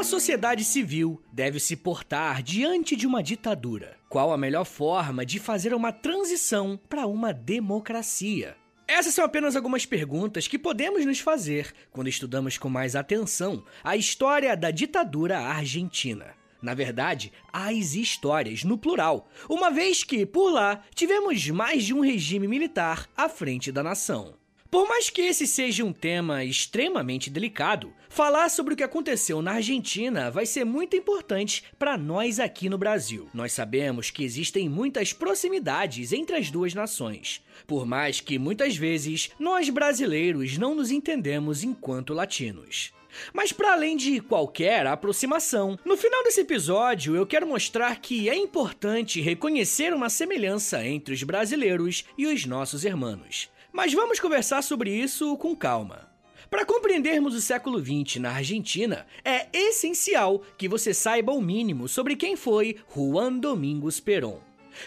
a sociedade civil deve se portar diante de uma ditadura? Qual a melhor forma de fazer uma transição para uma democracia? Essas são apenas algumas perguntas que podemos nos fazer quando estudamos com mais atenção a história da ditadura argentina. Na verdade, as histórias, no plural, uma vez que, por lá, tivemos mais de um regime militar à frente da nação. Por mais que esse seja um tema extremamente delicado, falar sobre o que aconteceu na Argentina vai ser muito importante para nós aqui no Brasil. Nós sabemos que existem muitas proximidades entre as duas nações, por mais que muitas vezes nós brasileiros não nos entendemos enquanto latinos. Mas para além de qualquer aproximação, no final desse episódio eu quero mostrar que é importante reconhecer uma semelhança entre os brasileiros e os nossos irmãos. Mas vamos conversar sobre isso com calma. Para compreendermos o século XX na Argentina, é essencial que você saiba o mínimo sobre quem foi Juan Domingos Perón.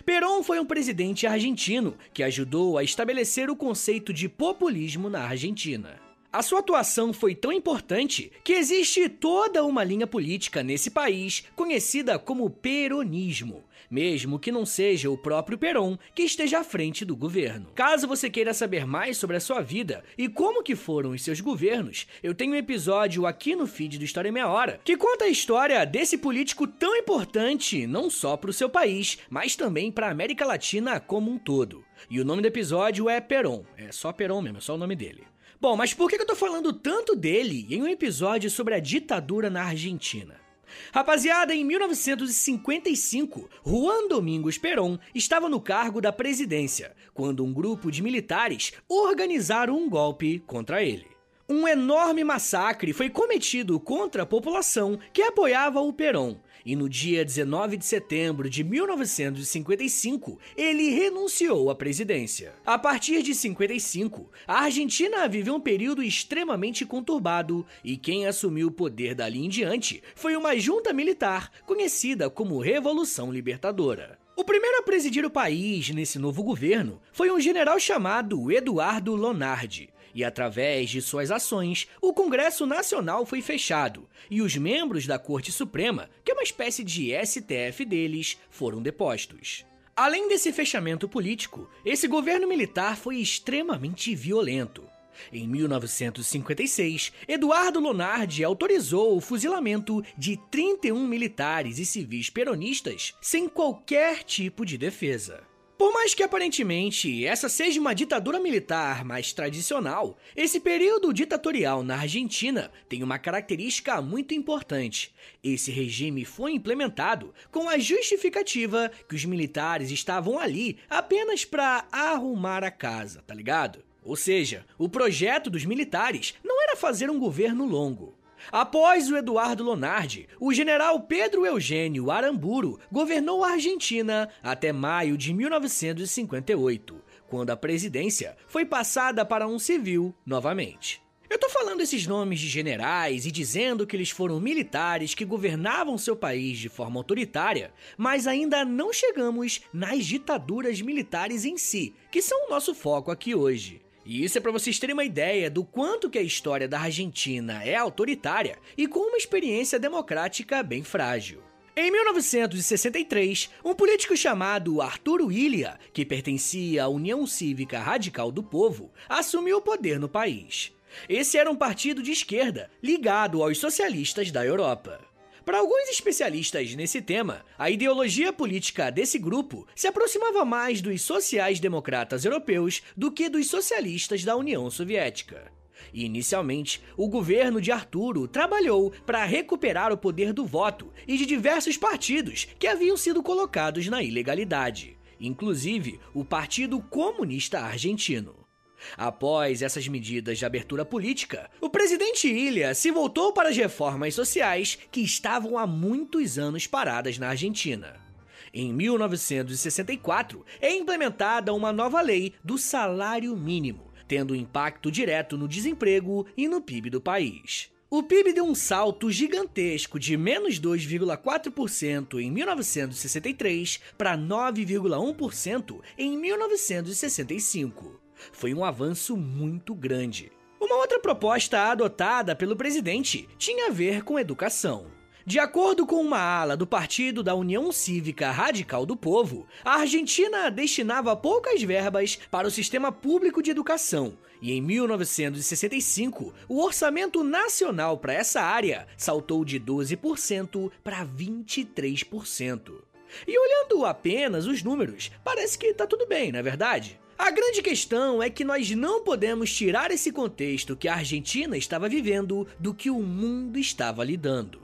Perón foi um presidente argentino que ajudou a estabelecer o conceito de populismo na Argentina. A sua atuação foi tão importante que existe toda uma linha política nesse país conhecida como peronismo, mesmo que não seja o próprio Perón que esteja à frente do governo. Caso você queira saber mais sobre a sua vida e como que foram os seus governos, eu tenho um episódio aqui no feed do História em Meia Hora que conta a história desse político tão importante não só para o seu país, mas também para a América Latina como um todo. E o nome do episódio é Perón, é só Perón mesmo, é só o nome dele. Bom, mas por que eu tô falando tanto dele em um episódio sobre a ditadura na Argentina? Rapaziada, em 1955, Juan Domingos Perón estava no cargo da presidência, quando um grupo de militares organizaram um golpe contra ele. Um enorme massacre foi cometido contra a população que apoiava o Perón, e no dia 19 de setembro de 1955, ele renunciou à presidência. A partir de 55, a Argentina viveu um período extremamente conturbado e quem assumiu o poder dali em diante foi uma junta militar conhecida como Revolução Libertadora. O primeiro a presidir o país nesse novo governo foi um general chamado Eduardo Lonardi, e através de suas ações, o Congresso Nacional foi fechado e os membros da Corte Suprema, que é uma espécie de STF deles, foram depostos. Além desse fechamento político, esse governo militar foi extremamente violento. Em 1956, Eduardo Lonardi autorizou o fuzilamento de 31 militares e civis peronistas sem qualquer tipo de defesa. Por mais que aparentemente essa seja uma ditadura militar mais tradicional, esse período ditatorial na Argentina tem uma característica muito importante. Esse regime foi implementado com a justificativa que os militares estavam ali apenas para arrumar a casa, tá ligado? Ou seja, o projeto dos militares não era fazer um governo longo, Após o Eduardo Lonardi, o general Pedro Eugênio Aramburu governou a Argentina até maio de 1958, quando a presidência foi passada para um civil novamente. Eu tô falando esses nomes de generais e dizendo que eles foram militares que governavam seu país de forma autoritária, mas ainda não chegamos nas ditaduras militares em si, que são o nosso foco aqui hoje. E isso é para vocês terem uma ideia do quanto que a história da Argentina é autoritária e com uma experiência democrática bem frágil. Em 1963, um político chamado Arturo Illia, que pertencia à União Cívica Radical do Povo, assumiu o poder no país. Esse era um partido de esquerda ligado aos socialistas da Europa. Para alguns especialistas nesse tema, a ideologia política desse grupo se aproximava mais dos sociais-democratas europeus do que dos socialistas da União Soviética. Inicialmente, o governo de Arturo trabalhou para recuperar o poder do voto e de diversos partidos que haviam sido colocados na ilegalidade, inclusive o Partido Comunista Argentino. Após essas medidas de abertura política, o presidente Ilha se voltou para as reformas sociais que estavam há muitos anos paradas na Argentina. Em 1964, é implementada uma nova lei do salário mínimo, tendo impacto direto no desemprego e no PIB do país. O PIB deu um salto gigantesco de menos 2,4% em 1963 para 9,1% em 1965 foi um avanço muito grande. Uma outra proposta adotada pelo presidente tinha a ver com educação. De acordo com uma ala do Partido da União Cívica Radical do Povo, a Argentina destinava poucas verbas para o sistema público de educação, e em 1965 o orçamento nacional para essa área saltou de 12% para 23%. E olhando apenas os números, parece que tá tudo bem, não é verdade? A grande questão é que nós não podemos tirar esse contexto que a Argentina estava vivendo do que o mundo estava lidando.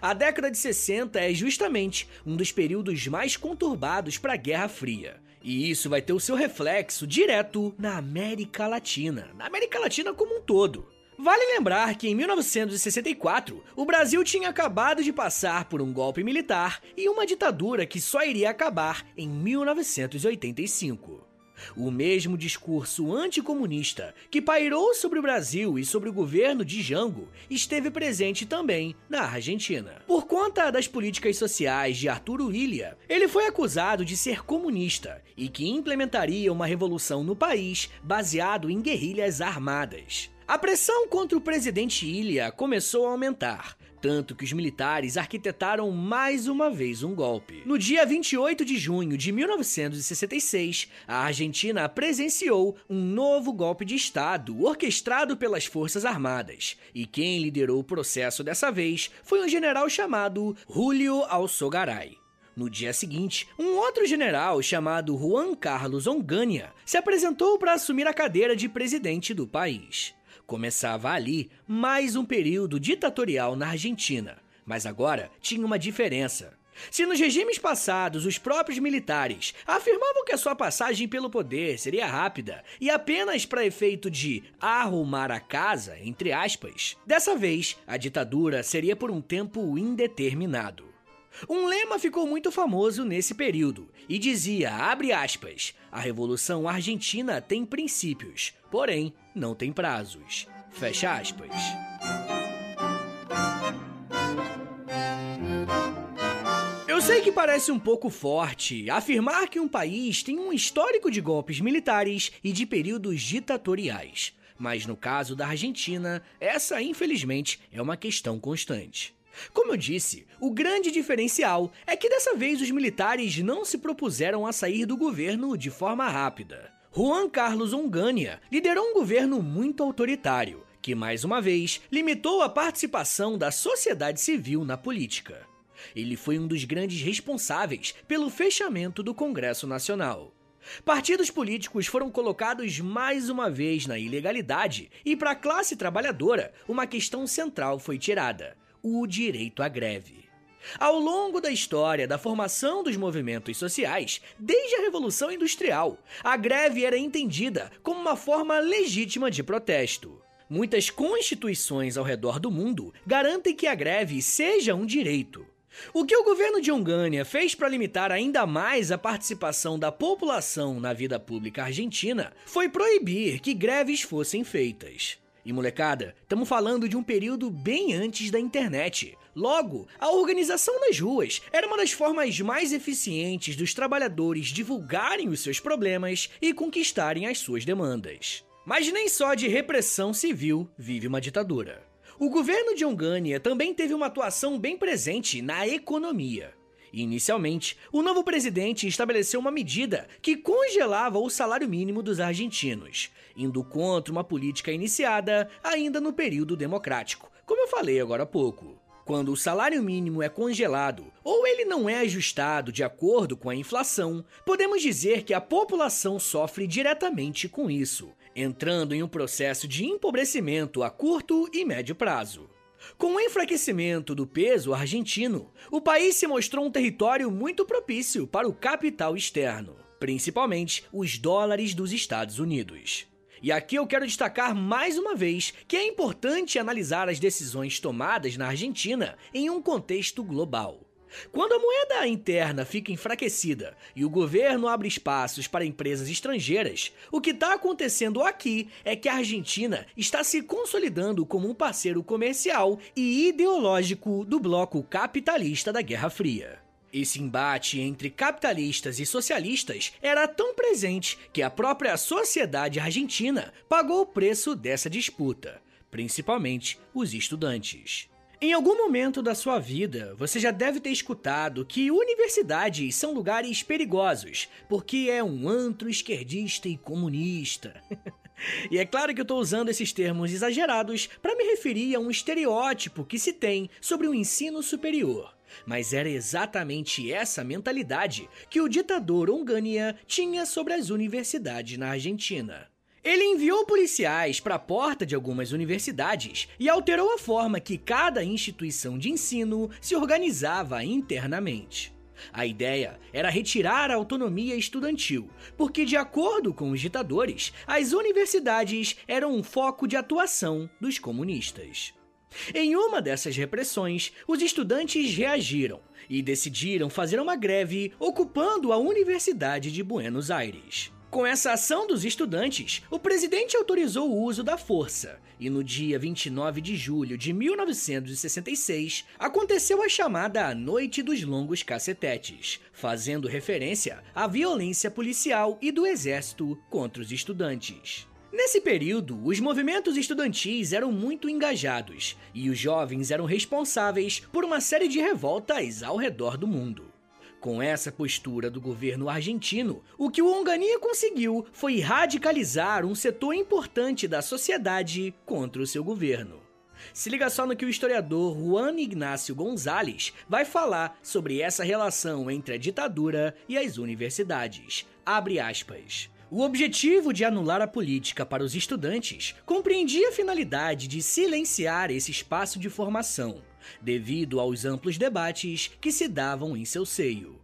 A década de 60 é justamente um dos períodos mais conturbados para a Guerra Fria. E isso vai ter o seu reflexo direto na América Latina, na América Latina como um todo. Vale lembrar que em 1964, o Brasil tinha acabado de passar por um golpe militar e uma ditadura que só iria acabar em 1985. O mesmo discurso anticomunista que pairou sobre o Brasil e sobre o governo de Jango esteve presente também na Argentina. Por conta das políticas sociais de Arturo Illia, ele foi acusado de ser comunista e que implementaria uma revolução no país baseado em guerrilhas armadas. A pressão contra o presidente Ilha começou a aumentar, tanto que os militares arquitetaram mais uma vez um golpe. No dia 28 de junho de 1966, a Argentina presenciou um novo golpe de Estado orquestrado pelas Forças Armadas, e quem liderou o processo dessa vez foi um general chamado Julio Alzogaray. No dia seguinte, um outro general chamado Juan Carlos Onganha se apresentou para assumir a cadeira de presidente do país. Começava ali mais um período ditatorial na Argentina, mas agora tinha uma diferença. Se nos regimes passados os próprios militares afirmavam que a sua passagem pelo poder seria rápida e apenas para efeito de arrumar a casa, entre aspas, dessa vez a ditadura seria por um tempo indeterminado. Um lema ficou muito famoso nesse período e dizia, abre aspas, a Revolução Argentina tem princípios, porém não tem prazos. Fecha aspas. Eu sei que parece um pouco forte afirmar que um país tem um histórico de golpes militares e de períodos ditatoriais, mas no caso da Argentina, essa infelizmente é uma questão constante. Como eu disse, o grande diferencial é que dessa vez os militares não se propuseram a sair do governo de forma rápida. Juan Carlos Onganha liderou um governo muito autoritário, que mais uma vez limitou a participação da sociedade civil na política. Ele foi um dos grandes responsáveis pelo fechamento do Congresso Nacional. Partidos políticos foram colocados mais uma vez na ilegalidade e, para a classe trabalhadora, uma questão central foi tirada: o direito à greve. Ao longo da história da formação dos movimentos sociais, desde a Revolução Industrial, a greve era entendida como uma forma legítima de protesto. Muitas constituições ao redor do mundo garantem que a greve seja um direito. O que o governo de Ongânia fez para limitar ainda mais a participação da população na vida pública argentina foi proibir que greves fossem feitas. E molecada, estamos falando de um período bem antes da internet. Logo, a organização nas ruas era uma das formas mais eficientes dos trabalhadores divulgarem os seus problemas e conquistarem as suas demandas. Mas nem só de repressão civil vive uma ditadura. O governo de Ongânia também teve uma atuação bem presente na economia. Inicialmente, o novo presidente estabeleceu uma medida que congelava o salário mínimo dos argentinos, indo contra uma política iniciada ainda no período democrático, como eu falei agora há pouco. Quando o salário mínimo é congelado ou ele não é ajustado de acordo com a inflação, podemos dizer que a população sofre diretamente com isso, entrando em um processo de empobrecimento a curto e médio prazo. Com o enfraquecimento do peso argentino, o país se mostrou um território muito propício para o capital externo, principalmente os dólares dos Estados Unidos. E aqui eu quero destacar mais uma vez que é importante analisar as decisões tomadas na Argentina em um contexto global. Quando a moeda interna fica enfraquecida e o governo abre espaços para empresas estrangeiras, o que está acontecendo aqui é que a Argentina está se consolidando como um parceiro comercial e ideológico do bloco capitalista da Guerra Fria. Esse embate entre capitalistas e socialistas era tão presente que a própria sociedade argentina pagou o preço dessa disputa, principalmente os estudantes. Em algum momento da sua vida, você já deve ter escutado que universidades são lugares perigosos, porque é um antro esquerdista e comunista. e é claro que eu estou usando esses termos exagerados para me referir a um estereótipo que se tem sobre o ensino superior. Mas era exatamente essa mentalidade que o ditador Onganía tinha sobre as universidades na Argentina. Ele enviou policiais para a porta de algumas universidades e alterou a forma que cada instituição de ensino se organizava internamente. A ideia era retirar a autonomia estudantil, porque, de acordo com os ditadores, as universidades eram um foco de atuação dos comunistas. Em uma dessas repressões, os estudantes reagiram e decidiram fazer uma greve ocupando a Universidade de Buenos Aires. Com essa ação dos estudantes, o presidente autorizou o uso da força, e no dia 29 de julho de 1966 aconteceu a chamada Noite dos Longos Cacetetes, fazendo referência à violência policial e do exército contra os estudantes. Nesse período, os movimentos estudantis eram muito engajados e os jovens eram responsáveis por uma série de revoltas ao redor do mundo. Com essa postura do governo argentino, o que o Onganía conseguiu foi radicalizar um setor importante da sociedade contra o seu governo. Se liga só no que o historiador Juan Ignacio Gonzalez vai falar sobre essa relação entre a ditadura e as universidades. Abre aspas. O objetivo de anular a política para os estudantes compreendia a finalidade de silenciar esse espaço de formação, devido aos amplos debates que se davam em seu seio.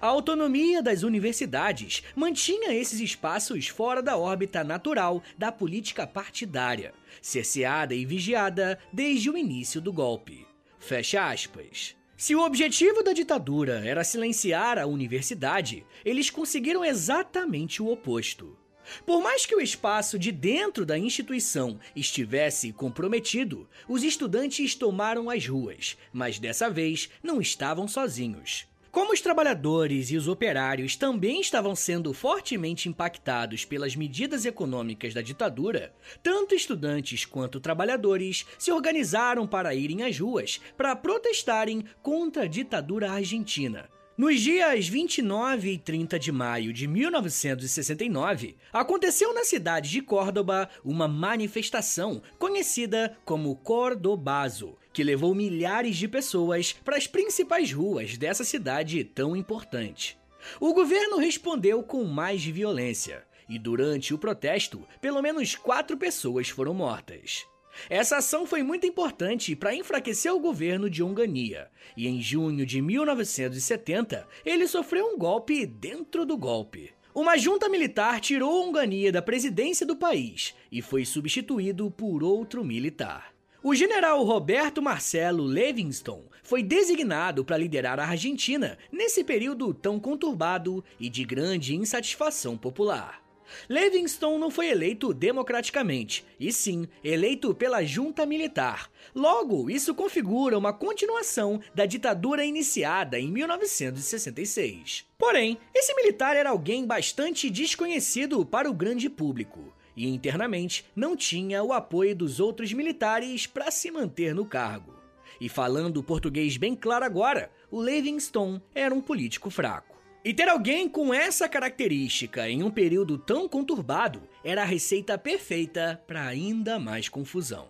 A autonomia das universidades mantinha esses espaços fora da órbita natural da política partidária, cerceada e vigiada desde o início do golpe. Fecha aspas. Se o objetivo da ditadura era silenciar a universidade, eles conseguiram exatamente o oposto. Por mais que o espaço de dentro da instituição estivesse comprometido, os estudantes tomaram as ruas, mas dessa vez não estavam sozinhos. Como os trabalhadores e os operários também estavam sendo fortemente impactados pelas medidas econômicas da ditadura, tanto estudantes quanto trabalhadores se organizaram para irem às ruas para protestarem contra a ditadura argentina, nos dias 29 e 30 de maio de 1969, aconteceu na cidade de Córdoba uma manifestação conhecida como Cordobazo, que levou milhares de pessoas para as principais ruas dessa cidade tão importante. O governo respondeu com mais violência, e durante o protesto, pelo menos quatro pessoas foram mortas. Essa ação foi muito importante para enfraquecer o governo de Ongania, e em junho de 1970 ele sofreu um golpe dentro do golpe. Uma junta militar tirou Ongania da presidência do país e foi substituído por outro militar. O general Roberto Marcelo Levingston foi designado para liderar a Argentina nesse período tão conturbado e de grande insatisfação popular. Livingston não foi eleito democraticamente, e sim eleito pela junta militar. Logo, isso configura uma continuação da ditadura iniciada em 1966. Porém, esse militar era alguém bastante desconhecido para o grande público e internamente não tinha o apoio dos outros militares para se manter no cargo. E falando português bem claro agora, o Livingston era um político fraco. E ter alguém com essa característica em um período tão conturbado era a receita perfeita para ainda mais confusão.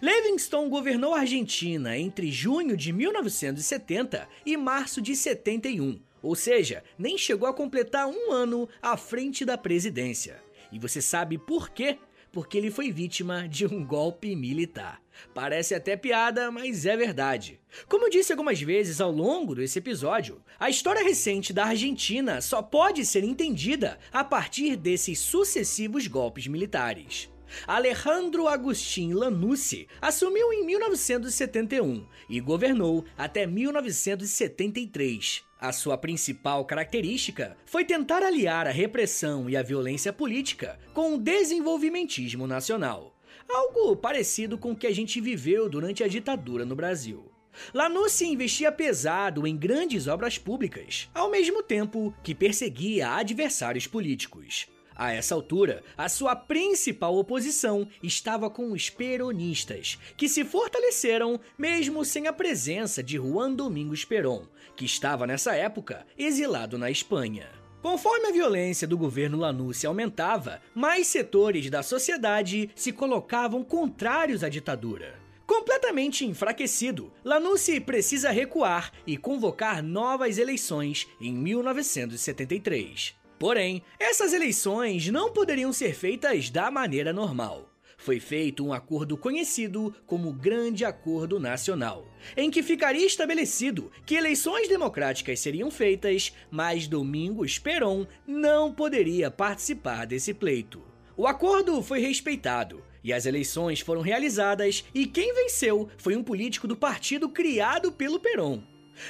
Livingston governou a Argentina entre junho de 1970 e março de 71, ou seja, nem chegou a completar um ano à frente da presidência. E você sabe por quê? Porque ele foi vítima de um golpe militar. Parece até piada, mas é verdade. Como eu disse algumas vezes ao longo desse episódio, a história recente da Argentina só pode ser entendida a partir desses sucessivos golpes militares. Alejandro Agustín Lanusse assumiu em 1971 e governou até 1973. A sua principal característica foi tentar aliar a repressão e a violência política com o desenvolvimentismo nacional algo parecido com o que a gente viveu durante a ditadura no Brasil. Lanús investia pesado em grandes obras públicas, ao mesmo tempo que perseguia adversários políticos. A essa altura, a sua principal oposição estava com os peronistas, que se fortaleceram mesmo sem a presença de Juan Domingos Perón, que estava nessa época exilado na Espanha. Conforme a violência do governo Lanús aumentava, mais setores da sociedade se colocavam contrários à ditadura. Completamente enfraquecido, Lanús precisa recuar e convocar novas eleições em 1973. Porém, essas eleições não poderiam ser feitas da maneira normal foi feito um acordo conhecido como Grande Acordo Nacional, em que ficaria estabelecido que eleições democráticas seriam feitas, mas Domingos Perón não poderia participar desse pleito. O acordo foi respeitado e as eleições foram realizadas, e quem venceu foi um político do partido criado pelo Perón.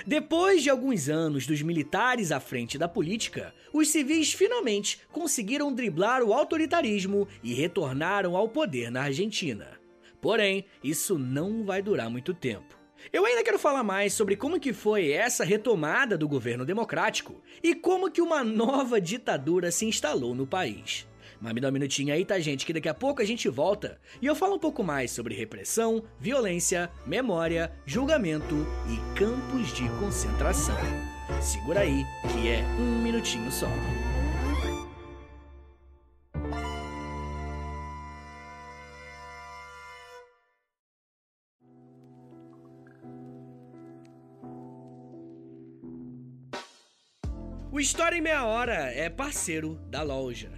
Depois de alguns anos dos militares à frente da política, os civis finalmente conseguiram driblar o autoritarismo e retornaram ao poder na Argentina. Porém, isso não vai durar muito tempo. Eu ainda quero falar mais sobre como que foi essa retomada do governo democrático e como que uma nova ditadura se instalou no país. Mas me dá um minutinho aí, tá, gente? Que daqui a pouco a gente volta e eu falo um pouco mais sobre repressão, violência, memória, julgamento e campos de concentração. Segura aí, que é um minutinho só. O História em Meia Hora é parceiro da loja.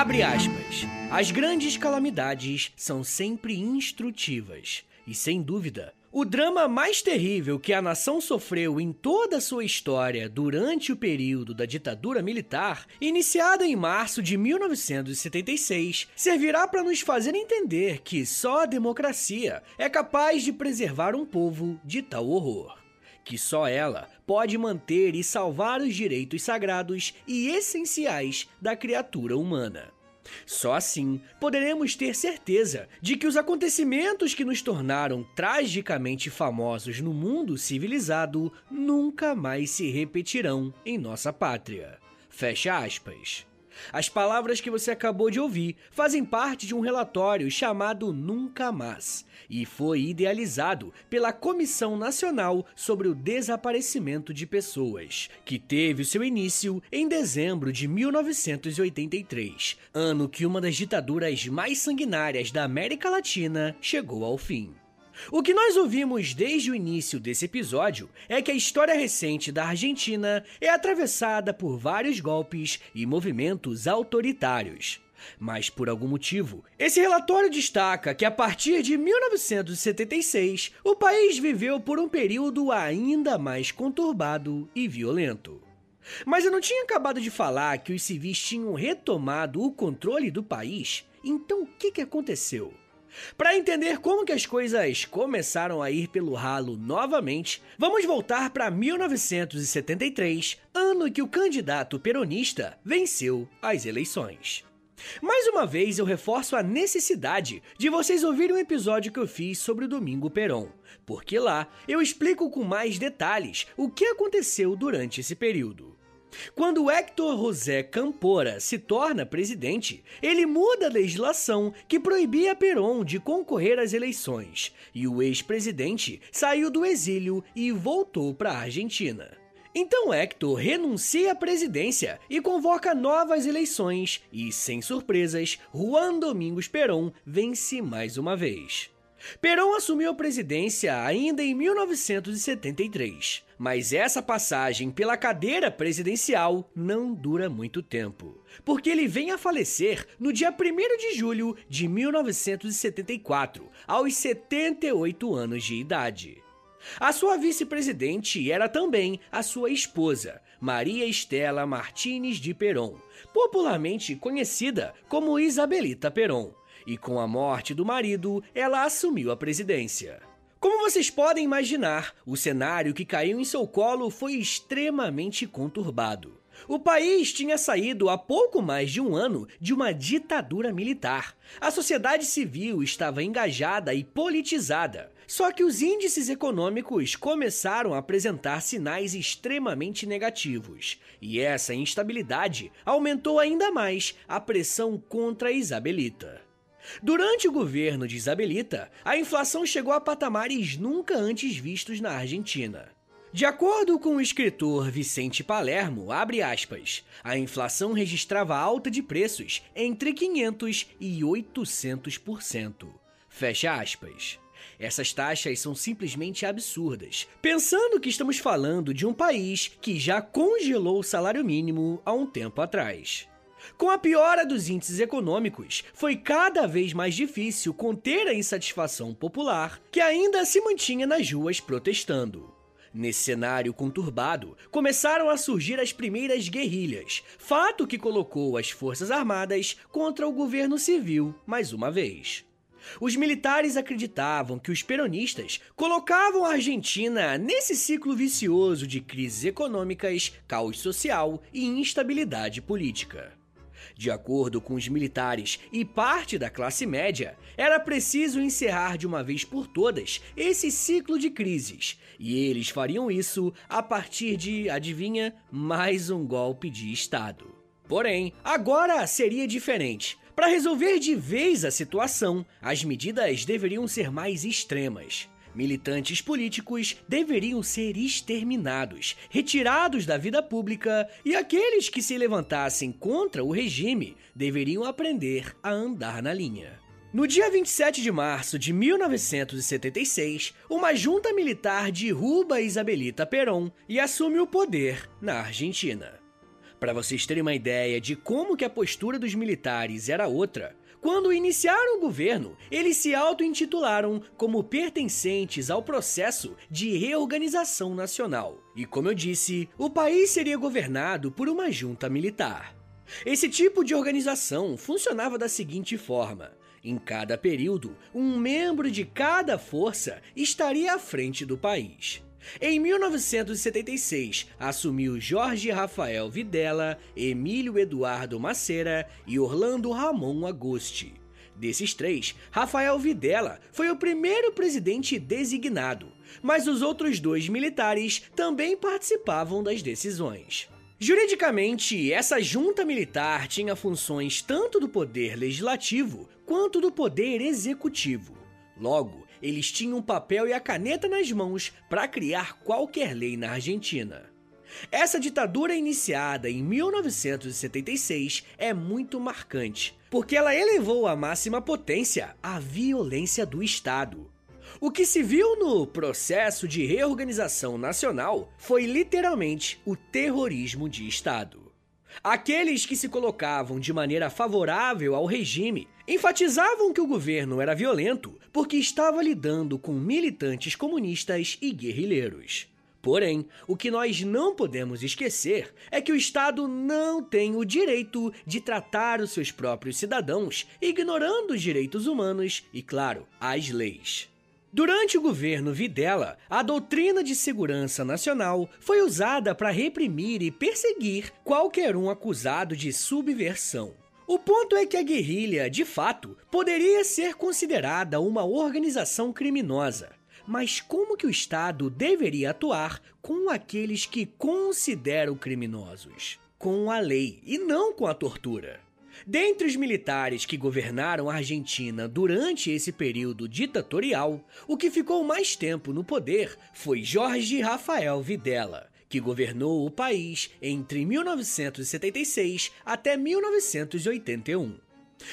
Abre aspas. As grandes calamidades são sempre instrutivas. E sem dúvida, o drama mais terrível que a nação sofreu em toda a sua história durante o período da ditadura militar, iniciada em março de 1976, servirá para nos fazer entender que só a democracia é capaz de preservar um povo de tal horror que só ela pode manter e salvar os direitos sagrados e essenciais da criatura humana. Só assim poderemos ter certeza de que os acontecimentos que nos tornaram tragicamente famosos no mundo civilizado nunca mais se repetirão em nossa pátria. Fecha aspas. As palavras que você acabou de ouvir fazem parte de um relatório chamado Nunca Mais e foi idealizado pela Comissão Nacional sobre o Desaparecimento de Pessoas, que teve seu início em dezembro de 1983, ano que uma das ditaduras mais sanguinárias da América Latina chegou ao fim. O que nós ouvimos desde o início desse episódio é que a história recente da Argentina é atravessada por vários golpes e movimentos autoritários. Mas por algum motivo, esse relatório destaca que a partir de 1976 o país viveu por um período ainda mais conturbado e violento. Mas eu não tinha acabado de falar que os civis tinham retomado o controle do país? Então o que, que aconteceu? Para entender como que as coisas começaram a ir pelo ralo novamente, vamos voltar para 1973, ano que o candidato peronista venceu as eleições. Mais uma vez eu reforço a necessidade de vocês ouvirem um episódio que eu fiz sobre o Domingo Perón, porque lá eu explico com mais detalhes o que aconteceu durante esse período. Quando Hector José Campora se torna presidente, ele muda a legislação que proibia Perón de concorrer às eleições, e o ex-presidente saiu do exílio e voltou para a Argentina. Então Hector renuncia à presidência e convoca novas eleições, e, sem surpresas, Juan Domingos Perón vence mais uma vez. Perón assumiu a presidência ainda em 1973, mas essa passagem pela cadeira presidencial não dura muito tempo, porque ele vem a falecer no dia 1 de julho de 1974, aos 78 anos de idade. A sua vice-presidente era também a sua esposa, Maria Estela Martínez de Perón, popularmente conhecida como Isabelita Perón, e com a morte do marido, ela assumiu a presidência. Como vocês podem imaginar, o cenário que caiu em seu colo foi extremamente conturbado. O país tinha saído há pouco mais de um ano de uma ditadura militar. A sociedade civil estava engajada e politizada. Só que os índices econômicos começaram a apresentar sinais extremamente negativos. E essa instabilidade aumentou ainda mais a pressão contra a Isabelita. Durante o governo de Isabelita, a inflação chegou a patamares nunca antes vistos na Argentina. De acordo com o escritor Vicente Palermo, abre aspas, a inflação registrava alta de preços entre 500 e 800%. Fecha aspas. Essas taxas são simplesmente absurdas, pensando que estamos falando de um país que já congelou o salário mínimo há um tempo atrás. Com a piora dos índices econômicos, foi cada vez mais difícil conter a insatisfação popular que ainda se mantinha nas ruas protestando. Nesse cenário conturbado, começaram a surgir as primeiras guerrilhas, fato que colocou as Forças Armadas contra o governo civil mais uma vez. Os militares acreditavam que os peronistas colocavam a Argentina nesse ciclo vicioso de crises econômicas, caos social e instabilidade política. De acordo com os militares e parte da classe média, era preciso encerrar de uma vez por todas esse ciclo de crises, e eles fariam isso a partir de, adivinha, mais um golpe de Estado. Porém, agora seria diferente. Para resolver de vez a situação, as medidas deveriam ser mais extremas. Militantes políticos deveriam ser exterminados, retirados da vida pública, e aqueles que se levantassem contra o regime deveriam aprender a andar na linha. No dia 27 de março de 1976, uma junta militar derruba Isabelita Perón e assume o poder na Argentina. Para vocês terem uma ideia de como que a postura dos militares era outra, quando iniciaram o governo, eles se auto-intitularam como pertencentes ao processo de reorganização nacional. E como eu disse, o país seria governado por uma junta militar. Esse tipo de organização funcionava da seguinte forma: em cada período, um membro de cada força estaria à frente do país. Em 1976, assumiu Jorge Rafael Videla, Emílio Eduardo Macera e Orlando Ramon Agosti. Desses três, Rafael Videla foi o primeiro presidente designado, mas os outros dois militares também participavam das decisões. Juridicamente, essa junta militar tinha funções tanto do poder legislativo quanto do poder executivo. Logo, eles tinham o papel e a caneta nas mãos para criar qualquer lei na Argentina. Essa ditadura iniciada em 1976 é muito marcante, porque ela elevou à máxima potência a violência do Estado. O que se viu no processo de reorganização nacional foi literalmente o terrorismo de Estado. Aqueles que se colocavam de maneira favorável ao regime enfatizavam que o governo era violento porque estava lidando com militantes comunistas e guerrilheiros. Porém, o que nós não podemos esquecer é que o Estado não tem o direito de tratar os seus próprios cidadãos, ignorando os direitos humanos e, claro, as leis. Durante o governo Videla, a doutrina de segurança nacional foi usada para reprimir e perseguir qualquer um acusado de subversão. O ponto é que a guerrilha, de fato, poderia ser considerada uma organização criminosa. Mas como que o Estado deveria atuar com aqueles que consideram criminosos? Com a lei e não com a tortura. Dentre os militares que governaram a Argentina durante esse período ditatorial, o que ficou mais tempo no poder foi Jorge Rafael Videla, que governou o país entre 1976 até 1981.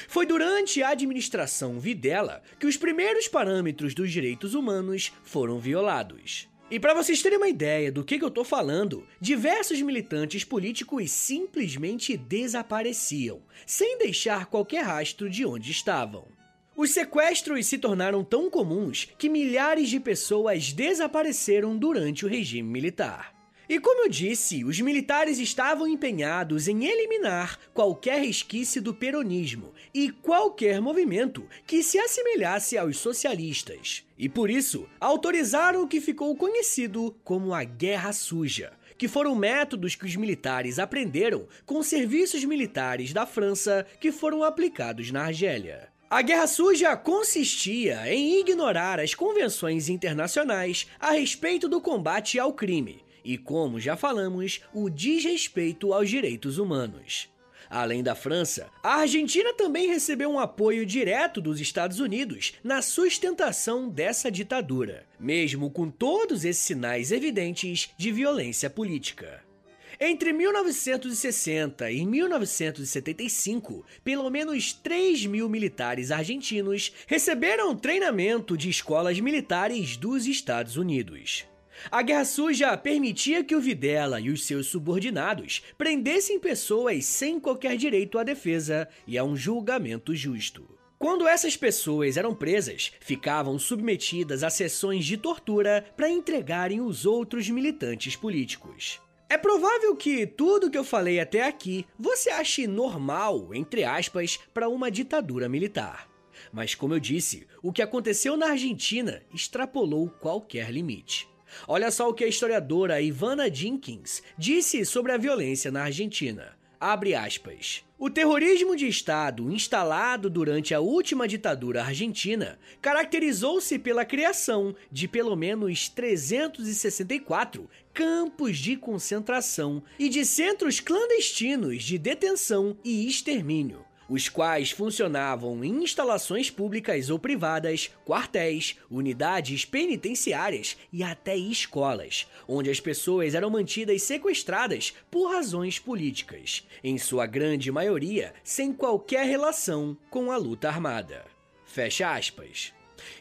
Foi durante a administração Videla que os primeiros parâmetros dos direitos humanos foram violados. E para vocês terem uma ideia do que, que eu tô falando, diversos militantes políticos simplesmente desapareciam, sem deixar qualquer rastro de onde estavam. Os sequestros se tornaram tão comuns que milhares de pessoas desapareceram durante o regime militar. E como eu disse, os militares estavam empenhados em eliminar qualquer resquício do peronismo e qualquer movimento que se assemelhasse aos socialistas. E por isso, autorizaram o que ficou conhecido como a Guerra Suja, que foram métodos que os militares aprenderam com serviços militares da França que foram aplicados na Argélia. A Guerra Suja consistia em ignorar as convenções internacionais a respeito do combate ao crime e, como já falamos, o desrespeito aos direitos humanos. Além da França, a Argentina também recebeu um apoio direto dos Estados Unidos na sustentação dessa ditadura, mesmo com todos esses sinais evidentes de violência política. Entre 1960 e 1975, pelo menos 3 mil militares argentinos receberam treinamento de escolas militares dos Estados Unidos. A Guerra Suja permitia que o Videla e os seus subordinados prendessem pessoas sem qualquer direito à defesa e a um julgamento justo. Quando essas pessoas eram presas, ficavam submetidas a sessões de tortura para entregarem os outros militantes políticos. É provável que tudo que eu falei até aqui você ache normal, entre aspas, para uma ditadura militar. Mas, como eu disse, o que aconteceu na Argentina extrapolou qualquer limite. Olha só o que a historiadora Ivana Jenkins disse sobre a violência na Argentina. Abre aspas. O terrorismo de Estado instalado durante a última ditadura argentina caracterizou-se pela criação de pelo menos 364 campos de concentração e de centros clandestinos de detenção e extermínio, os quais funcionavam em instalações públicas ou privadas, quartéis, unidades penitenciárias e até escolas, onde as pessoas eram mantidas sequestradas por razões políticas, em sua grande maioria sem qualquer relação com a luta armada. Fecha aspas.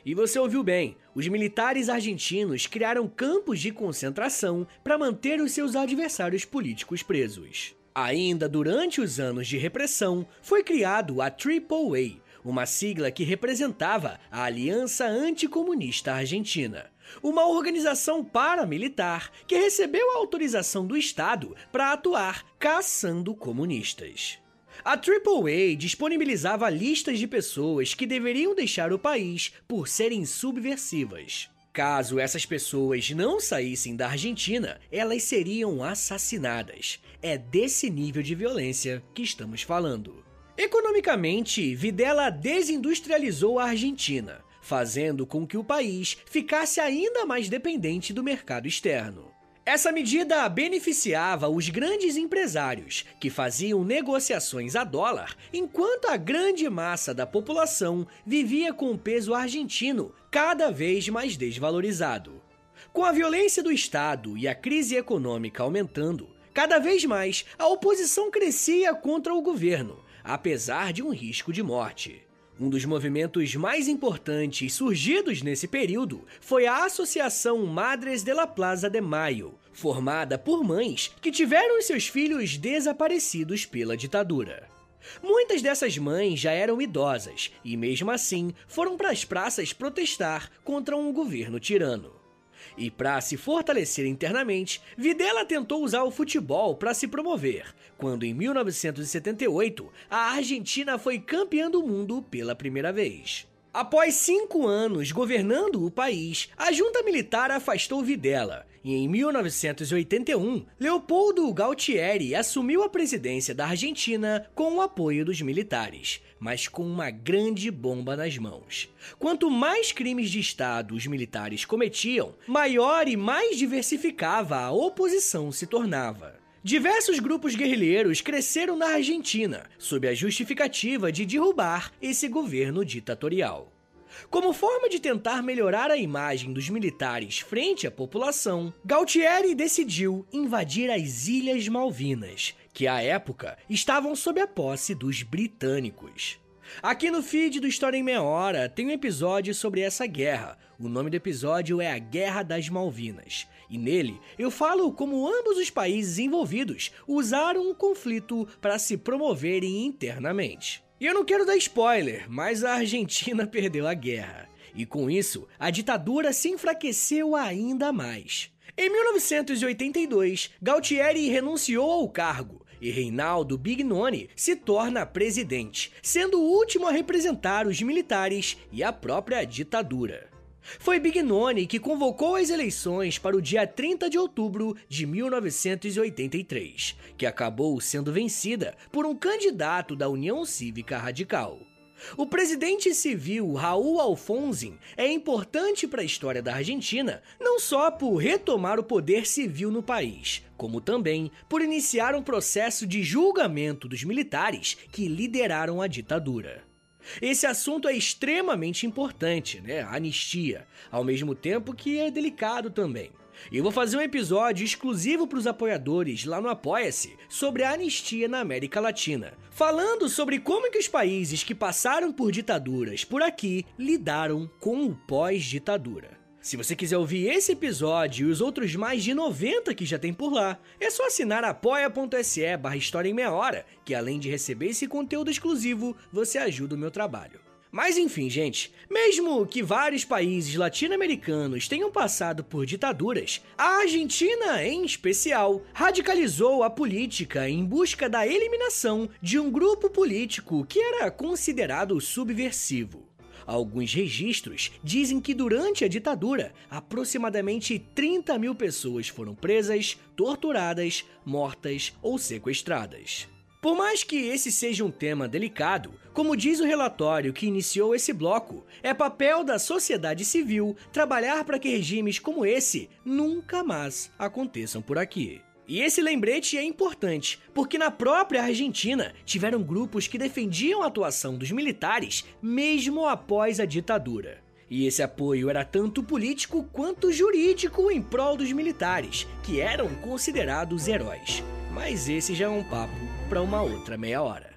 E você ouviu bem, os militares argentinos criaram campos de concentração para manter os seus adversários políticos presos. Ainda durante os anos de repressão, foi criado a AAA, uma sigla que representava a Aliança Anticomunista Argentina, uma organização paramilitar que recebeu a autorização do Estado para atuar caçando comunistas. A AAA disponibilizava listas de pessoas que deveriam deixar o país por serem subversivas. Caso essas pessoas não saíssem da Argentina, elas seriam assassinadas. É desse nível de violência que estamos falando. Economicamente, Videla desindustrializou a Argentina, fazendo com que o país ficasse ainda mais dependente do mercado externo. Essa medida beneficiava os grandes empresários, que faziam negociações a dólar, enquanto a grande massa da população vivia com o peso argentino cada vez mais desvalorizado. Com a violência do Estado e a crise econômica aumentando, cada vez mais a oposição crescia contra o governo, apesar de um risco de morte. Um dos movimentos mais importantes surgidos nesse período foi a Associação Madres de la Plaza de Mayo, formada por mães que tiveram seus filhos desaparecidos pela ditadura. Muitas dessas mães já eram idosas e, mesmo assim, foram para as praças protestar contra um governo tirano. E para se fortalecer internamente, Videla tentou usar o futebol para se promover, quando em 1978 a Argentina foi campeã do mundo pela primeira vez. Após cinco anos governando o país, a junta militar afastou Videla e em 1981, Leopoldo Galtieri assumiu a presidência da Argentina com o apoio dos militares, mas com uma grande bomba nas mãos. Quanto mais crimes de Estado os militares cometiam, maior e mais diversificava a oposição se tornava. Diversos grupos guerrilheiros cresceram na Argentina, sob a justificativa de derrubar esse governo ditatorial. Como forma de tentar melhorar a imagem dos militares frente à população, Galtieri decidiu invadir as Ilhas Malvinas, que à época estavam sob a posse dos britânicos. Aqui no feed do História em Meia Hora tem um episódio sobre essa guerra. O nome do episódio é A Guerra das Malvinas. E nele eu falo como ambos os países envolvidos usaram o conflito para se promoverem internamente. E eu não quero dar spoiler, mas a Argentina perdeu a guerra. E com isso, a ditadura se enfraqueceu ainda mais. Em 1982, Galtieri renunciou ao cargo e Reinaldo Bignoni se torna presidente, sendo o último a representar os militares e a própria ditadura. Foi Bignoni que convocou as eleições para o dia 30 de outubro de 1983, que acabou sendo vencida por um candidato da União Cívica Radical. O presidente civil Raul Alfonsin é importante para a história da Argentina, não só por retomar o poder civil no país, como também por iniciar um processo de julgamento dos militares que lideraram a ditadura. Esse assunto é extremamente importante, né? A anistia, ao mesmo tempo que é delicado também. Eu vou fazer um episódio exclusivo para os apoiadores lá no Apoia-se sobre a anistia na América Latina, falando sobre como que os países que passaram por ditaduras por aqui lidaram com o pós-ditadura. Se você quiser ouvir esse episódio e os outros mais de 90 que já tem por lá, é só assinar apoia.se barra História em Meia Hora, que além de receber esse conteúdo exclusivo, você ajuda o meu trabalho. Mas enfim, gente, mesmo que vários países latino-americanos tenham passado por ditaduras, a Argentina, em especial, radicalizou a política em busca da eliminação de um grupo político que era considerado subversivo. Alguns registros dizem que durante a ditadura, aproximadamente 30 mil pessoas foram presas, torturadas, mortas ou sequestradas. Por mais que esse seja um tema delicado, como diz o relatório que iniciou esse bloco, é papel da sociedade civil trabalhar para que regimes como esse nunca mais aconteçam por aqui. E esse lembrete é importante, porque na própria Argentina tiveram grupos que defendiam a atuação dos militares mesmo após a ditadura. E esse apoio era tanto político quanto jurídico em prol dos militares, que eram considerados heróis. Mas esse já é um papo para uma outra meia hora.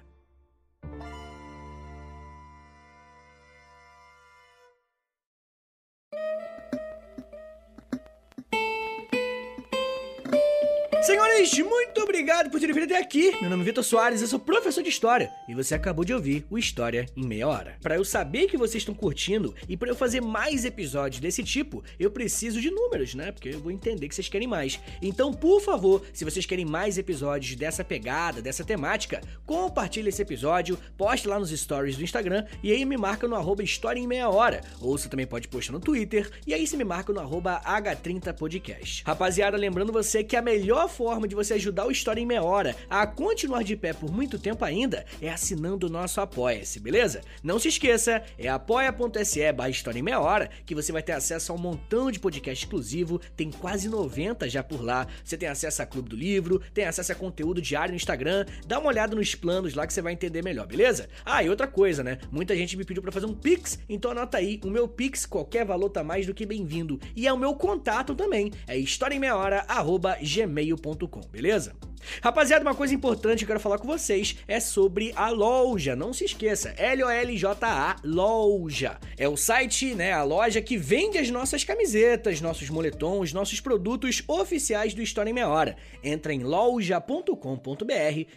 Senhores, muito obrigado por terem vindo até aqui. Meu nome é Vitor Soares, eu sou professor de História e você acabou de ouvir o História em Meia Hora. Para eu saber que vocês estão curtindo e para eu fazer mais episódios desse tipo, eu preciso de números, né? Porque eu vou entender que vocês querem mais. Então, por favor, se vocês querem mais episódios dessa pegada, dessa temática, compartilhe esse episódio, poste lá nos stories do Instagram e aí me marca no arroba História em Meia Hora. Ou você também pode postar no Twitter e aí você me marca no arroba H30podcast. Rapaziada, lembrando você que a melhor forma de você ajudar o História em Meia Hora a continuar de pé por muito tempo ainda é assinando o nosso Apoia-se, beleza? Não se esqueça, é apoia.se barra História em Meia Hora que você vai ter acesso a um montão de podcast exclusivo, tem quase 90 já por lá. Você tem acesso a Clube do Livro, tem acesso a conteúdo diário no Instagram, dá uma olhada nos planos lá que você vai entender melhor, beleza? Ah, e outra coisa, né? Muita gente me pediu para fazer um Pix, então anota aí, o meu Pix, qualquer valor tá mais do que bem-vindo. E é o meu contato também, é historiaemmeiahora.gmail.com beleza? Rapaziada, uma coisa importante que eu quero falar com vocês é sobre a loja. Não se esqueça, L-O-L-J-A, loja. É o site, né, a loja que vende as nossas camisetas, nossos moletons, nossos produtos oficiais do História em Meia Hora. Entra em loja.com.br,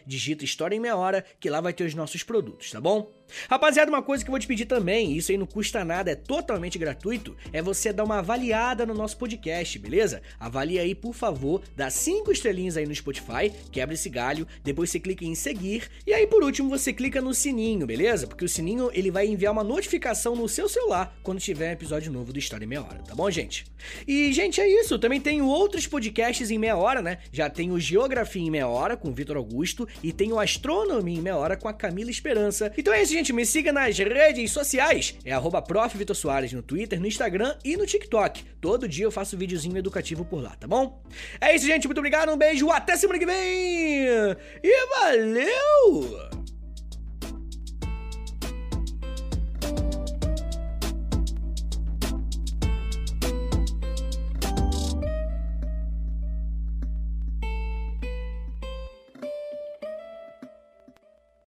digita História em Meia Hora, que lá vai ter os nossos produtos, tá bom? Rapaziada, uma coisa que eu vou te pedir também, isso aí não custa nada, é totalmente gratuito, é você dar uma avaliada no nosso podcast, beleza? Avalie aí, por favor, dá cinco estrelinhas aí no Spotify, quebra esse galho, depois você clica em seguir, e aí por último você clica no sininho, beleza? Porque o sininho ele vai enviar uma notificação no seu celular quando tiver um episódio novo do História em Meia Hora, tá bom, gente? E, gente, é isso, também tenho outros podcasts em meia hora, né? Já tenho Geografia em Meia Hora com o Vitor Augusto e tenho Astronomia em Meia Hora com a Camila Esperança. Então é isso, gente, me siga nas redes sociais. É arroba Soares no Twitter, no Instagram e no TikTok. Todo dia eu faço videozinho educativo por lá, tá bom? É isso, gente. Muito obrigado, um beijo, até semana que vem! E valeu!